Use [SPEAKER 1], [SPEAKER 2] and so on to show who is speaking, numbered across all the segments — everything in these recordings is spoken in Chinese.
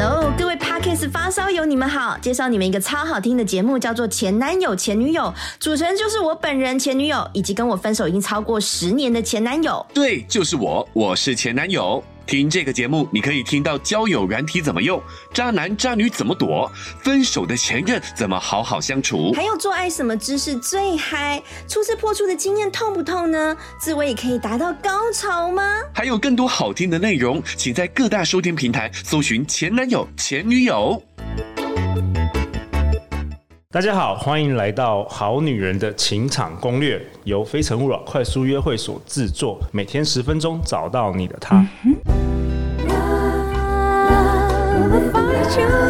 [SPEAKER 1] Hello，各位 parkas 发烧友，你们好！介绍你们一个超好听的节目，叫做《前男友前女友》，主持人就是我本人前女友，以及跟我分手已经超过十年的前男友。
[SPEAKER 2] 对，就是我，我是前男友。听这个节目，你可以听到交友软体怎么用，渣男渣女怎么躲，分手的前任怎么好好相处，
[SPEAKER 1] 还有做爱什么姿势最嗨，初次破处的经验痛不痛呢？自慰也可以达到高潮吗？
[SPEAKER 2] 还有更多好听的内容，请在各大收听平台搜寻前男友前女友。
[SPEAKER 3] 大家好，欢迎来到《好女人的情场攻略》，由非诚勿扰快速约会所制作，每天十分钟，找到你的他。you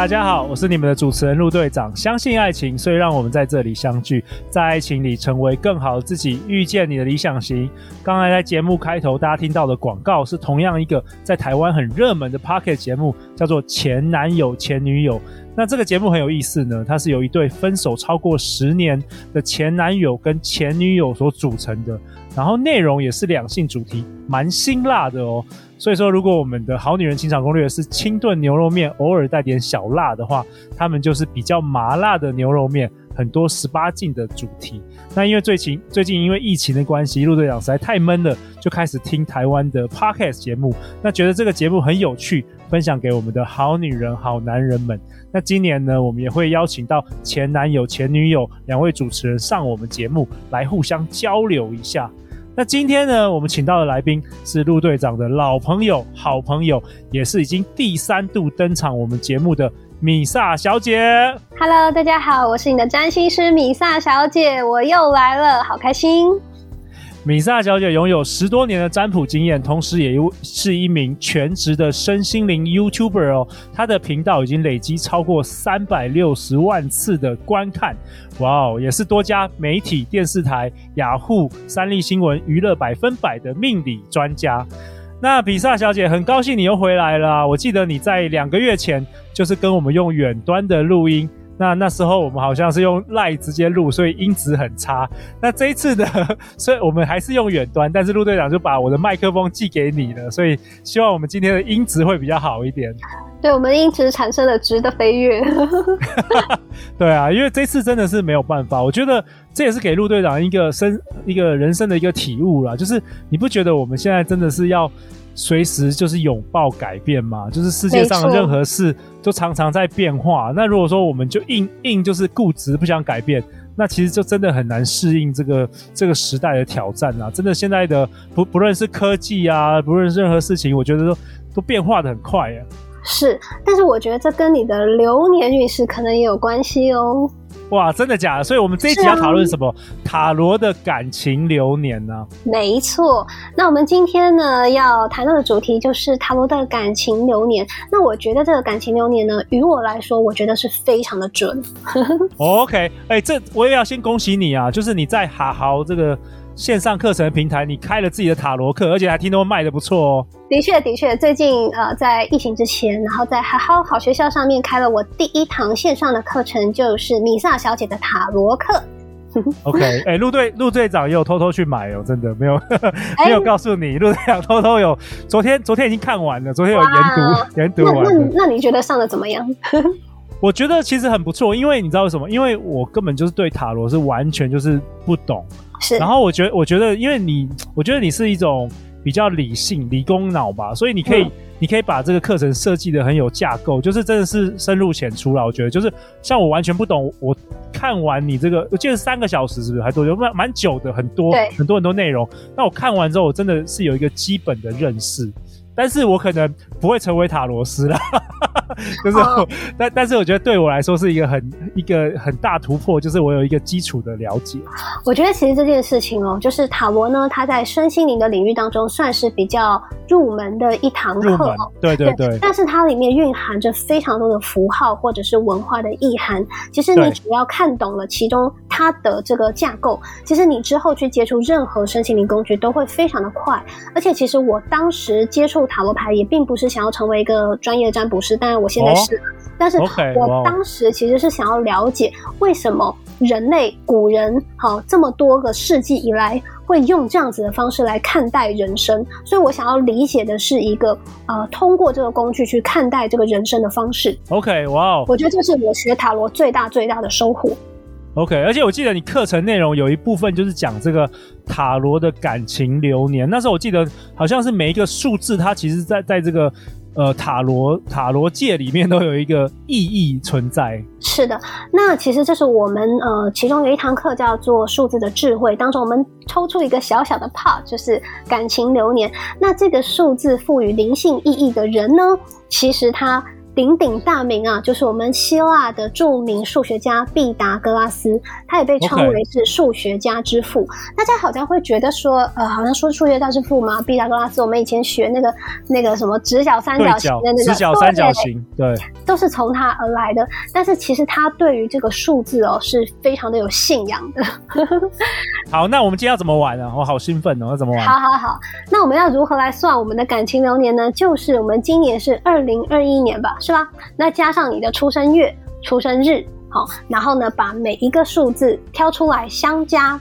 [SPEAKER 3] 大家好，我是你们的主持人陆队长。相信爱情，所以让我们在这里相聚，在爱情里成为更好的自己，遇见你的理想型。刚才在节目开头，大家听到的广告是同样一个在台湾很热门的 Pocket 节目，叫做《前男友前女友》。那这个节目很有意思呢，它是由一对分手超过十年的前男友跟前女友所组成的，然后内容也是两性主题，蛮辛辣的哦。所以说，如果我们的好女人情场攻略是清炖牛肉面，偶尔带点小辣的话，他们就是比较麻辣的牛肉面，很多十八禁的主题。那因为最近最近因为疫情的关系，陆队长实在太闷了，就开始听台湾的 Podcast 节目。那觉得这个节目很有趣，分享给我们的好女人、好男人们。那今年呢，我们也会邀请到前男友、前女友两位主持人上我们节目来互相交流一下。那今天呢，我们请到的来宾是陆队长的老朋友、好朋友，也是已经第三度登场我们节目的米萨小姐。
[SPEAKER 4] Hello，大家好，我是你的占星师米萨小姐，我又来了，好开心。
[SPEAKER 3] 米萨小姐拥有十多年的占卜经验，同时也是一名全职的身心灵 YouTuber 哦。她的频道已经累积超过三百六十万次的观看，哇哦！也是多家媒体、电视台、雅虎、三立新闻、娱乐百分百的命理专家。那米萨小姐很高兴你又回来了。我记得你在两个月前就是跟我们用远端的录音。那那时候我们好像是用 LINE 直接录，所以音质很差。那这一次呢，所以我们还是用远端，但是陆队长就把我的麦克风寄给你了，所以希望我们今天的音质会比较好一点。
[SPEAKER 4] 对，我们的音质产生了质的飞跃。
[SPEAKER 3] 对啊，因为这次真的是没有办法，我觉得这也是给陆队长一个生一个人生的一个体悟啦，就是你不觉得我们现在真的是要。随时就是拥抱改变嘛，就是世界上的任何事都常常在变化。那如果说我们就硬硬就是固执不想改变，那其实就真的很难适应这个这个时代的挑战啊！真的现在的不不论是科技啊，不论是任何事情，我觉得都都变化的很快啊。
[SPEAKER 4] 是，但是我觉得这跟你的流年运势可能也有关系哦。
[SPEAKER 3] 哇，真的假的？所以我们这一集要讨论什么？啊、塔罗的感情流年呢？
[SPEAKER 4] 没错，那我们今天呢要谈到的主题就是塔罗的感情流年。那我觉得这个感情流年呢，于我来说，我觉得是非常的准。
[SPEAKER 3] OK，哎、欸，这我也要先恭喜你啊！就是你在好好这个。线上课程的平台，你开了自己的塔罗课，而且还听说卖的不错哦。
[SPEAKER 4] 的确，的确，最近呃，在疫情之前，然后在好好好学校上面开了我第一堂线上的课程，就是米萨小姐的塔罗课。
[SPEAKER 3] OK，哎、欸，陆队陆队长也有偷偷去买哦，真的没有没有告诉你，陆队长偷偷有，昨天昨天已经看完了，昨天有研读研读完。
[SPEAKER 4] 那那那你觉得上的怎么样？
[SPEAKER 3] 我觉得其实很不错，因为你知道为什么？因为我根本就是对塔罗是完全就是不懂。是，然后我觉得，我觉得，因为你，我觉得你是一种比较理性、理工脑吧，所以你可以，嗯、你可以把这个课程设计的很有架构，就是真的是深入浅出了。我觉得，就是像我完全不懂，我看完你这个，我记得三个小时是不是还多久？蛮蛮久的，很多很多很多内容。那我看完之后，我真的是有一个基本的认识。但是我可能不会成为塔罗斯啦，就是，oh. 但但是我觉得对我来说是一个很一个很大突破，就是我有一个基础的了解。
[SPEAKER 4] 我觉得其实这件事情哦，就是塔罗呢，它在身心灵的领域当中算是比较入门的一堂课，
[SPEAKER 3] 对对对，对。
[SPEAKER 4] 但是它里面蕴含着非常多的符号或者是文化的意涵，其实你只要看懂了其中它的这个架构，其实你之后去接触任何身心灵工具都会非常的快。而且其实我当时接触塔罗牌也并不是想要成为一个专业的占卜师，当然我现在是，哦、但是我当时其实是想要了解为什么人类古人好这么多个世纪以来会用这样子的方式来看待人生，所以我想要理解的是一个呃，通过这个工具去看待这个人生的方式。
[SPEAKER 3] OK，哇哦，
[SPEAKER 4] 我觉得这是我学塔罗最大最大的收获。
[SPEAKER 3] OK，而且我记得你课程内容有一部分就是讲这个塔罗的感情流年。那时候我记得好像是每一个数字，它其实在在这个呃塔罗塔罗界里面都有一个意义存在。
[SPEAKER 4] 是的，那其实这是我们呃其中有一堂课叫做数字的智慧当中，我们抽出一个小小的 part，就是感情流年。那这个数字赋予灵性意义的人呢，其实他。鼎鼎大名啊，就是我们希腊的著名数学家毕达哥拉斯，他也被称为是数学家之父。大家好像会觉得说，呃，好像说数学家之父嘛，毕达哥拉斯，我们以前学那个那个什么直角三角形的那个，
[SPEAKER 3] 直角三角形，对，
[SPEAKER 4] 都是从他而来的。但是其实他对于这个数字哦，是非常的有信仰的。
[SPEAKER 3] 好，那我们今天要怎么玩呢？我好兴奋哦，要怎么玩？
[SPEAKER 4] 好好好，那我们要如何来算我们的感情流年呢？就是我们今年是二零二一年吧。是是吧？那加上你的出生月、出生日，好，然后呢，把每一个数字挑出来相加。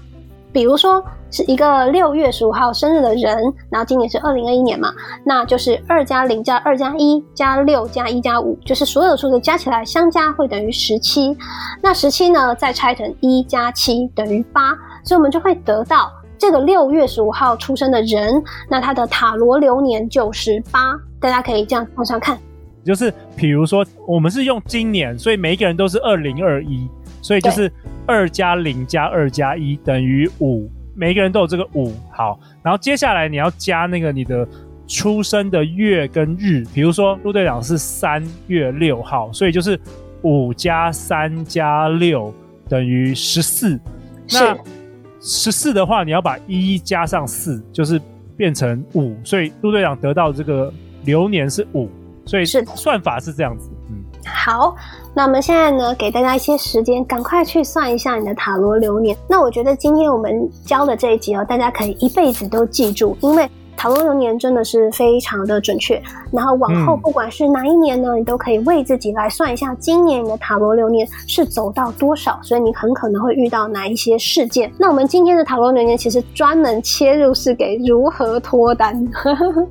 [SPEAKER 4] 比如说是一个六月十五号生日的人，然后今年是二零二一年嘛，那就是二加零加二加一加六加一加五，就是所有的数字加起来相加会等于十七。那十七呢，再拆成一加七等于八，所以我们就会得到这个六月十五号出生的人，那他的塔罗流年就是八。大家可以这样往上看。
[SPEAKER 3] 就是，比如说，我们是用今年，所以每一个人都是二零二一，所以就是二加零加二加一等于五，每一个人都有这个五。好，然后接下来你要加那个你的出生的月跟日，比如说陆队长是三月六号，所以就是五加三加六等于十四。那十四的话，你要把一加上四，就是变成五，所以陆队长得到这个流年是五。所以是算法是这样子，嗯，
[SPEAKER 4] 好，那我们现在呢，给大家一些时间，赶快去算一下你的塔罗流年。那我觉得今天我们教的这一集哦，大家可以一辈子都记住，因为。塔罗流年真的是非常的准确，然后往后不管是哪一年呢，嗯、你都可以为自己来算一下，今年你的塔罗流年是走到多少，所以你很可能会遇到哪一些事件。那我们今天的塔罗流年其实专门切入是给如何脱单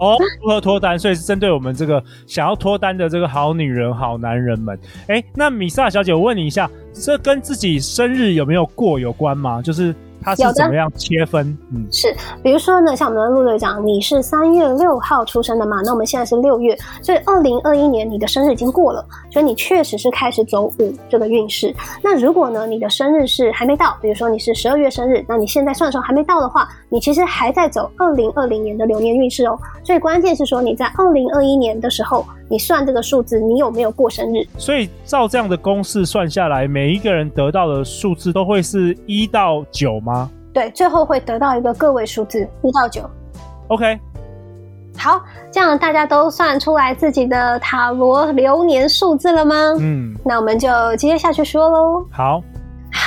[SPEAKER 3] 哦，如何脱单，所以是针对我们这个想要脱单的这个好女人、好男人们。哎，那米萨小姐，我问你一下，这跟自己生日有没有过有关吗？就是。它是怎么样切分？嗯，
[SPEAKER 4] 是，比如说呢，像我们的陆队长，你是三月六号出生的嘛？那我们现在是六月，所以二零二一年你的生日已经过了，所以你确实是开始走五这个运势。那如果呢，你的生日是还没到，比如说你是十二月生日，那你现在算的时候还没到的话，你其实还在走二零二零年的流年运势哦。所以关键是说你在二零二一年的时候，你算这个数字，你有没有过生日？
[SPEAKER 3] 所以照这样的公式算下来，每一个人得到的数字都会是一到九吗？
[SPEAKER 4] 对，最后会得到一个个位数字一到九。
[SPEAKER 3] OK，
[SPEAKER 4] 好，这样大家都算出来自己的塔罗流年数字了吗？嗯，那我们就接下去说喽。
[SPEAKER 3] 好。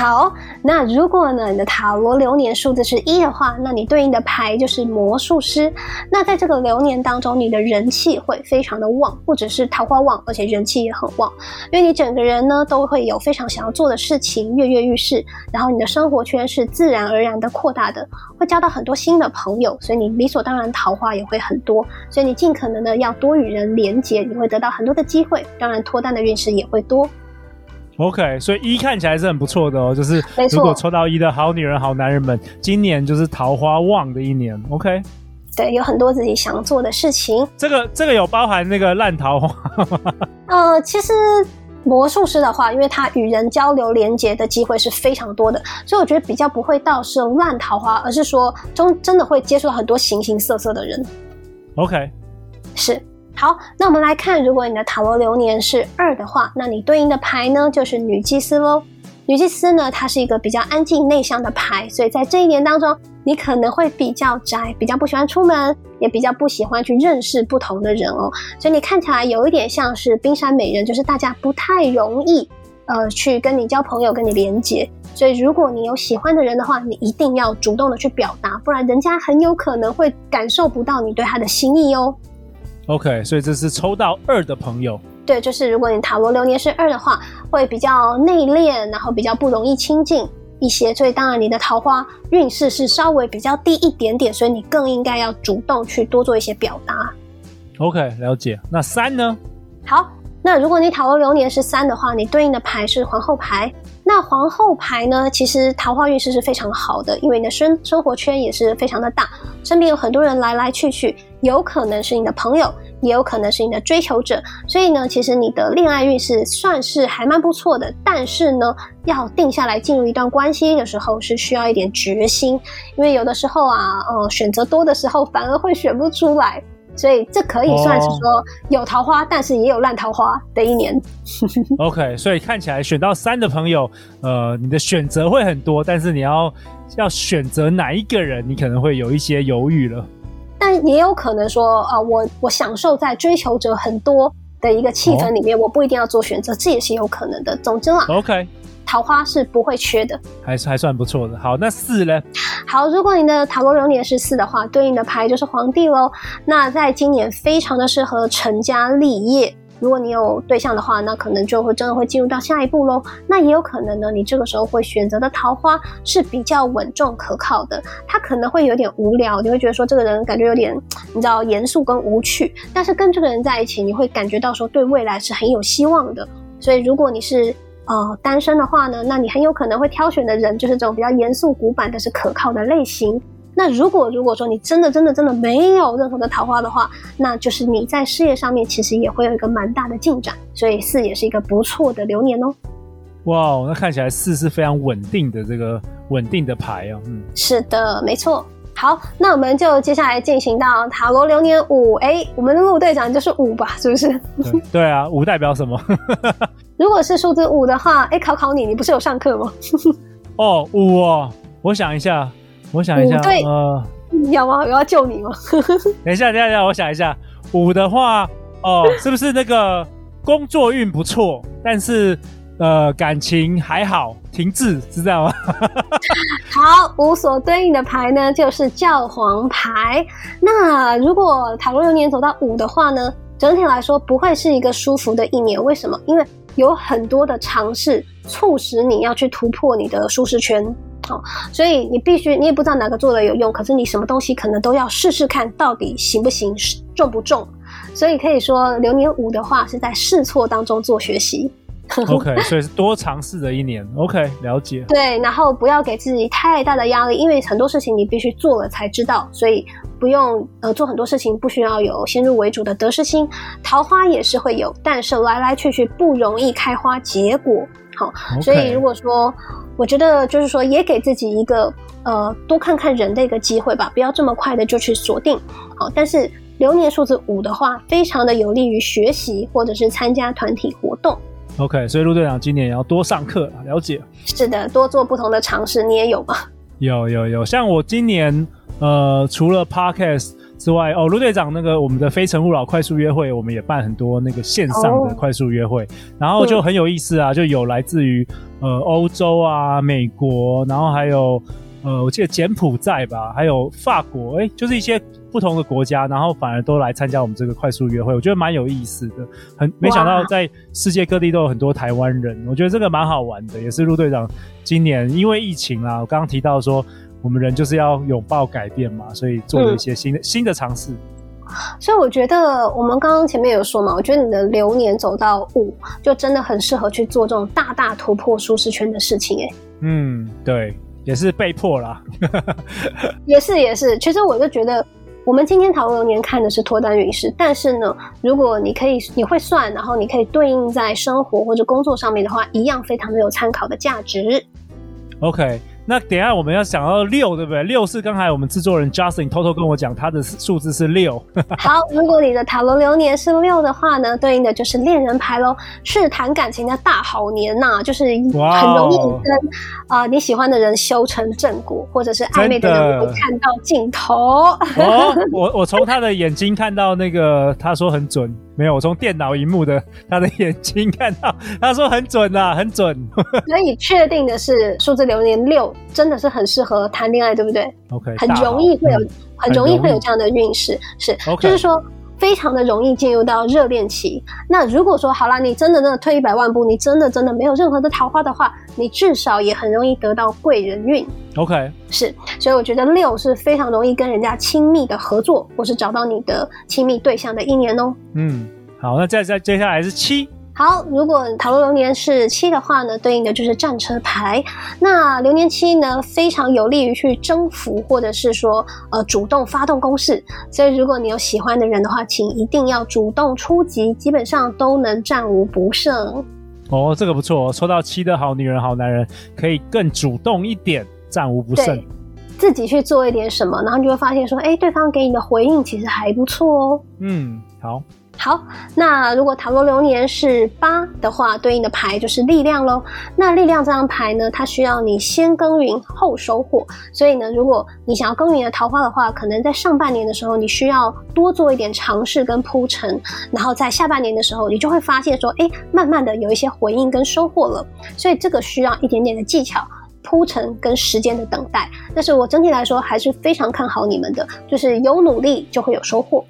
[SPEAKER 4] 好，那如果呢，你的塔罗流年数字是一的话，那你对应的牌就是魔术师。那在这个流年当中，你的人气会非常的旺，不只是桃花旺，而且人气也很旺，因为你整个人呢都会有非常想要做的事情，跃跃欲试，然后你的生活圈是自然而然的扩大的，会交到很多新的朋友，所以你理所当然桃花也会很多，所以你尽可能的要多与人连接，你会得到很多的机会，当然脱单的运势也会多。
[SPEAKER 3] OK，所以一看起来是很不错的哦，就是如果抽到一的好女人、好男人们，今年就是桃花旺的一年。OK，
[SPEAKER 4] 对，有很多自己想做的事情。
[SPEAKER 3] 这个这个有包含那个烂桃花吗？
[SPEAKER 4] 呃，其实魔术师的话，因为他与人交流连接的机会是非常多的，所以我觉得比较不会到是烂桃花，而是说中真的会接触到很多形形色色的人。
[SPEAKER 3] OK，
[SPEAKER 4] 是。好，那我们来看，如果你的塔罗流年是二的话，那你对应的牌呢就是女祭司喽。女祭司呢，它是一个比较安静内向的牌，所以在这一年当中，你可能会比较宅，比较不喜欢出门，也比较不喜欢去认识不同的人哦。所以你看起来有一点像是冰山美人，就是大家不太容易呃去跟你交朋友，跟你连接。所以如果你有喜欢的人的话，你一定要主动的去表达，不然人家很有可能会感受不到你对他的心意哦。
[SPEAKER 3] OK，所以这是抽到二的朋友。
[SPEAKER 4] 对，就是如果你塔罗流年是二的话，会比较内敛，然后比较不容易亲近一些。所以当然你的桃花运势是稍微比较低一点点，所以你更应该要主动去多做一些表达。
[SPEAKER 3] OK，了解。那三呢？
[SPEAKER 4] 好，那如果你塔罗流年是三的话，你对应的牌是皇后牌。那皇后牌呢，其实桃花运势是非常好的，因为你的生生活圈也是非常的大，身边有很多人来来去去，有可能是你的朋友，也有可能是你的追求者，所以呢，其实你的恋爱运势算是还蛮不错的。但是呢，要定下来进入一段关系的时候，是需要一点决心，因为有的时候啊，呃，选择多的时候反而会选不出来。所以这可以算是说有桃花，oh. 但是也有烂桃花的一年。
[SPEAKER 3] OK，所以看起来选到三的朋友，呃，你的选择会很多，但是你要要选择哪一个人，你可能会有一些犹豫了。
[SPEAKER 4] 但也有可能说，啊、呃，我我享受在追求者很多的一个气氛里面，oh. 我不一定要做选择，这也是有可能的。总之啦
[SPEAKER 3] ，OK。
[SPEAKER 4] 桃花是不会缺的，
[SPEAKER 3] 还是还算不错的。好，那四呢？
[SPEAKER 4] 好，如果你的塔罗流年是四的话，对应的牌就是皇帝喽。那在今年非常的适合成家立业。如果你有对象的话，那可能就会真的会进入到下一步喽。那也有可能呢，你这个时候会选择的桃花是比较稳重可靠的。他可能会有点无聊，你会觉得说这个人感觉有点你知道严肃跟无趣。但是跟这个人在一起，你会感觉到说对未来是很有希望的。所以如果你是呃，单身的话呢，那你很有可能会挑选的人就是这种比较严肃古板但是可靠的类型。那如果如果说你真的真的真的没有任何的桃花的话，那就是你在事业上面其实也会有一个蛮大的进展，所以四也是一个不错的流年哦。
[SPEAKER 3] 哇，那看起来四是非常稳定的这个稳定的牌哦。嗯，
[SPEAKER 4] 是的，没错。好，那我们就接下来进行到塔罗流年五。哎，我们的陆队长就是五吧？是不是？
[SPEAKER 3] 对，对啊，五代表什么？
[SPEAKER 4] 如果是数字五的话，哎，考考你，你不是有上课吗？
[SPEAKER 3] 哦，五哦，我想一下，我想一下，
[SPEAKER 4] 对，呃，要吗？我要救你吗？
[SPEAKER 3] 等一下，等一下，等一下，我想一下，五的话，哦，是不是那个工作运不错，但是？呃，感情还好，停滞，知道吗？
[SPEAKER 4] 好，五所对应的牌呢，就是教皇牌。那如果塔罗流年走到五的话呢，整体来说不会是一个舒服的一年。为什么？因为有很多的尝试促使你要去突破你的舒适圈。好，所以你必须，你也不知道哪个做的有用，可是你什么东西可能都要试试看，到底行不行，重不重。所以可以说，流年五的话是在试错当中做学习。
[SPEAKER 3] OK，所以是多尝试的一年。OK，了解。
[SPEAKER 4] 对，然后不要给自己太大的压力，因为很多事情你必须做了才知道，所以不用呃做很多事情不需要有先入为主的得失心。桃花也是会有，但是来来去去不容易开花结果。好.所以如果说我觉得就是说也给自己一个呃多看看人的一个机会吧，不要这么快的就去锁定。好，但是流年数字五的话，非常的有利于学习或者是参加团体活动。
[SPEAKER 3] OK，所以陆队长今年也要多上课，了解。
[SPEAKER 4] 是的，多做不同的尝试，你也有吗？
[SPEAKER 3] 有有有，像我今年呃，除了 Podcast 之外，哦，陆队长那个我们的非诚勿扰快速约会，我们也办很多那个线上的快速约会，哦、然后就很有意思啊，就有来自于呃欧洲啊、美国，然后还有呃，我记得柬埔寨吧，还有法国，哎，就是一些。不同的国家，然后反而都来参加我们这个快速约会，我觉得蛮有意思的。很没想到在世界各地都有很多台湾人，我觉得这个蛮好玩的。也是陆队长今年因为疫情啊，我刚刚提到说我们人就是要拥抱改变嘛，所以做了一些新的、嗯、新的尝试。
[SPEAKER 4] 所以我觉得我们刚刚前面有说嘛，我觉得你的流年走到五，就真的很适合去做这种大大突破舒适圈的事情。哎，嗯，
[SPEAKER 3] 对，也是被迫啦。
[SPEAKER 4] 也是也是，其实我就觉得。我们今天讨论流年看的是脱单运势，但是呢，如果你可以你会算，然后你可以对应在生活或者工作上面的话，一样非常的有参考的价值。
[SPEAKER 3] OK。那等一下我们要想到六，对不对？六是刚才我们制作人 Justin 偷偷跟我讲，他的数字是六。
[SPEAKER 4] 好，如果你的塔罗流年是六的话呢，对应的就是恋人牌喽，是谈感情的大好年呐、啊，就是很容易跟啊、呃、你喜欢的人修成正果，或者是暧昧的人会看到尽头。
[SPEAKER 3] 哦、我我从他的眼睛看到那个，他说很准。没有，我从电脑荧幕的他的眼睛看到，他说很准啊，很准。
[SPEAKER 4] 所以确定的是，数字流年六真的是很适合谈恋爱，对不对
[SPEAKER 3] ？OK，
[SPEAKER 4] 很容易会有，嗯、很容易会有这样的运势，是.就是说非常的容易进入到热恋期。那如果说好啦，你真的真的退一百万步，你真的真的没有任何的桃花的话，你至少也很容易得到贵人运。
[SPEAKER 3] OK，
[SPEAKER 4] 是，所以我觉得六是非常容易跟人家亲密的合作，或是找到你的亲密对象的一年哦。
[SPEAKER 3] 嗯，好，那再再接下来是七。
[SPEAKER 4] 好，如果塔罗流年是七的话呢，对应的就是战车牌。那流年七呢，非常有利于去征服，或者是说呃主动发动攻势。所以如果你有喜欢的人的话，请一定要主动出击，基本上都能战无不胜。
[SPEAKER 3] 哦，这个不错，抽到七的好女人、好男人，可以更主动一点，战无不胜。
[SPEAKER 4] 自己去做一点什么，然后你就会发现说，哎，对方给你的回应其实还不错哦。
[SPEAKER 3] 嗯，好。
[SPEAKER 4] 好，那如果塔罗流年是八的话，对应的牌就是力量喽。那力量这张牌呢，它需要你先耕耘后收获。所以呢，如果你想要耕耘的桃花的话，可能在上半年的时候，你需要多做一点尝试跟铺陈。然后在下半年的时候，你就会发现说，哎，慢慢的有一些回应跟收获了。所以这个需要一点点的技巧、铺陈跟时间的等待。但是我整体来说还是非常看好你们的，就是有努力就会有收获。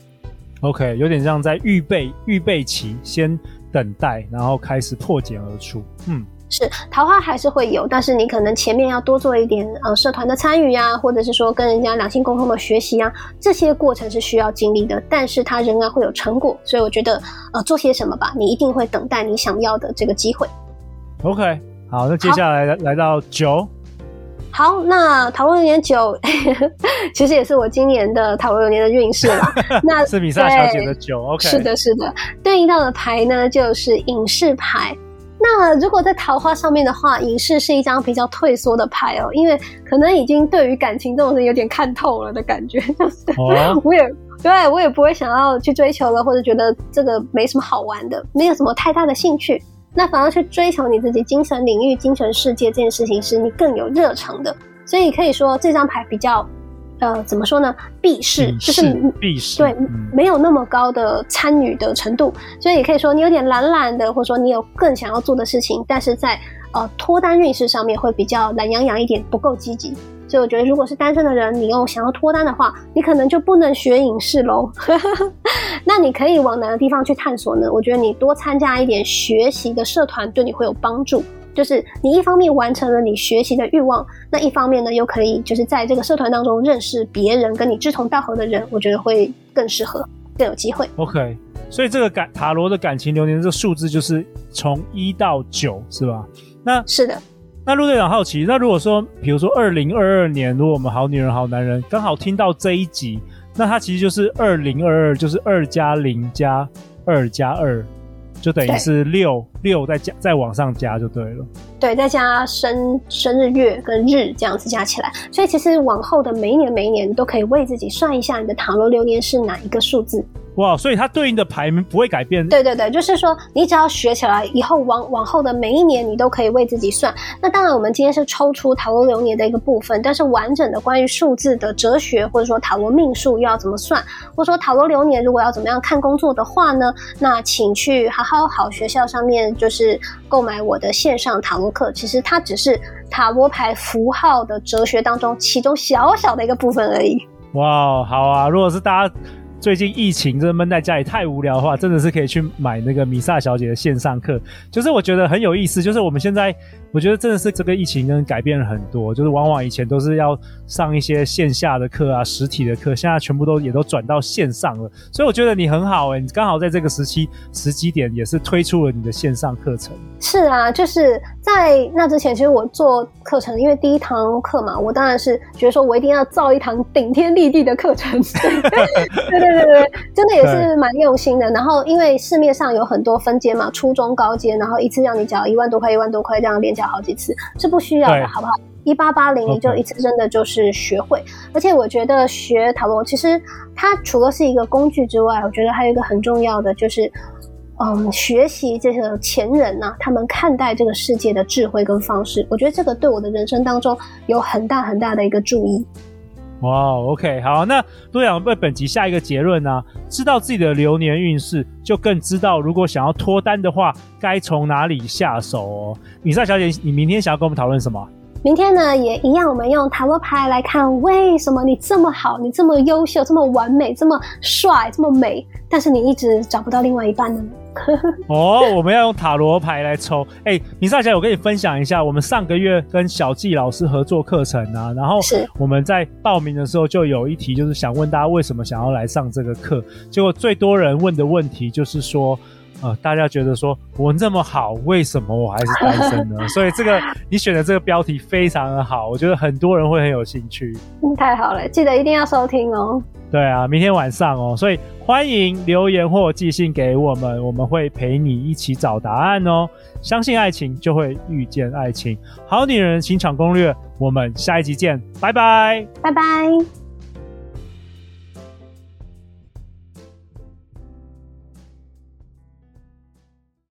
[SPEAKER 3] OK，有点像在预备预备期，先等待，然后开始破茧而出。嗯，
[SPEAKER 4] 是桃花还是会有，但是你可能前面要多做一点呃社团的参与啊，或者是说跟人家两性沟通的学习啊，这些过程是需要经历的，但是它仍然会有成果。所以我觉得呃做些什么吧，你一定会等待你想要的这个机会。
[SPEAKER 3] OK，好，那接下来来到九。
[SPEAKER 4] 好，那塔罗流年九，其实也是我今年的塔罗流年的运势啦。那
[SPEAKER 3] 是米萨小姐的九，OK，
[SPEAKER 4] 是的，是的，对应到的牌呢就是隐士牌。那如果在桃花上面的话，隐士是一张比较退缩的牌哦，因为可能已经对于感情这种事有点看透了的感觉，就是、哦、我也对我也不会想要去追求了，或者觉得这个没什么好玩的，没有什么太大的兴趣。那反而去追求你自己精神领域、精神世界这件事情，是你更有热诚的。所以可以说这张牌比较，呃，怎么说呢？避世，就是
[SPEAKER 3] 避世，
[SPEAKER 4] 对、嗯，没有那么高的参与的程度。所以也可以说你有点懒懒的，或者说你有更想要做的事情，但是在呃脱单运势上面会比较懒洋洋一点，不够积极。所以我觉得，如果是单身的人，你又想要脱单的话，你可能就不能学影视喽。那你可以往哪个地方去探索呢？我觉得你多参加一点学习的社团，对你会有帮助。就是你一方面完成了你学习的欲望，那一方面呢，又可以就是在这个社团当中认识别人，跟你志同道合的人，我觉得会更适合，更有机会。
[SPEAKER 3] OK，所以这个感塔罗的感情流年这个数字就是从一到九，是吧？那
[SPEAKER 4] 是的。
[SPEAKER 3] 那陆队长好奇，那如果说，比如说二零二二年，如果我们好女人好男人刚好听到这一集，那它其实就是二零二二，就是二加零加二加二，就等于是六六再加再往上加就对了。
[SPEAKER 4] 对，再加生生日月跟日这样子加起来，所以其实往后的每一年每一年，都可以为自己算一下你的塔罗流年是哪一个数字。
[SPEAKER 3] 哇，所以它对应的牌不会改变。
[SPEAKER 4] 对对对，就是说你只要学起来，以后往往后的每一年，你都可以为自己算。那当然，我们今天是抽出塔罗流年的一个部分，但是完整的关于数字的哲学，或者说塔罗命数又要怎么算，或者说塔罗流年如果要怎么样看工作的话呢？那请去好好好学校上面，就是购买我的线上塔罗课。其实它只是塔罗牌符号的哲学当中其中小小的一个部分而已。
[SPEAKER 3] 哇，好啊！如果是大家。最近疫情，真的闷在家里太无聊的话，真的是可以去买那个米萨小姐的线上课。就是我觉得很有意思，就是我们现在，我觉得真的是这个疫情跟改变了很多。就是往往以前都是要上一些线下的课啊，实体的课，现在全部都也都转到线上了。所以我觉得你很好哎、欸，你刚好在这个时期时机点也是推出了你的线上课程。
[SPEAKER 4] 是啊，就是在那之前，其实我做课程，因为第一堂课嘛，我当然是觉得说我一定要造一堂顶天立地的课程。对 对。对对对，真的也是蛮用心的。然后，因为市面上有很多分阶嘛，初中高阶，然后一次让你缴一万多块，一万多块这样连缴好几次，是不需要的，好不好？一八八零你就一次，真的就是学会。而且我觉得学塔罗，其实它除了是一个工具之外，我觉得还有一个很重要的，就是嗯，学习这个前人呐、啊，他们看待这个世界的智慧跟方式。我觉得这个对我的人生当中有很大很大的一个注意。
[SPEAKER 3] 哇、，OK，好，那多阳为本集下一个结论呢、知道自己的流年运势，就更知道如果想要脱单的话，该从哪里下手哦。米萨小姐，你明天想要跟我们讨论什么？
[SPEAKER 4] 明天呢，也一样，我们用塔罗牌来看，为什么你这么好，你这么优秀，这么完美，这么帅，这么美，但是你一直找不到另外一半呢？
[SPEAKER 3] 哦，我们要用塔罗牌来抽。哎、欸，米萨姐，我跟你分享一下，我们上个月跟小纪老师合作课程啊，然后是我们在报名的时候就有一题，就是想问大家为什么想要来上这个课，结果最多人问的问题就是说。呃，大家觉得说我这么好，为什么我还是单身呢？所以这个你选的这个标题非常的好，我觉得很多人会很有兴趣。
[SPEAKER 4] 嗯，太好了，记得一定要收听哦。
[SPEAKER 3] 对啊，明天晚上哦，所以欢迎留言或寄信给我们，我们会陪你一起找答案哦。相信爱情，就会遇见爱情。好女人情场攻略，我们下一集见，拜拜，
[SPEAKER 4] 拜拜。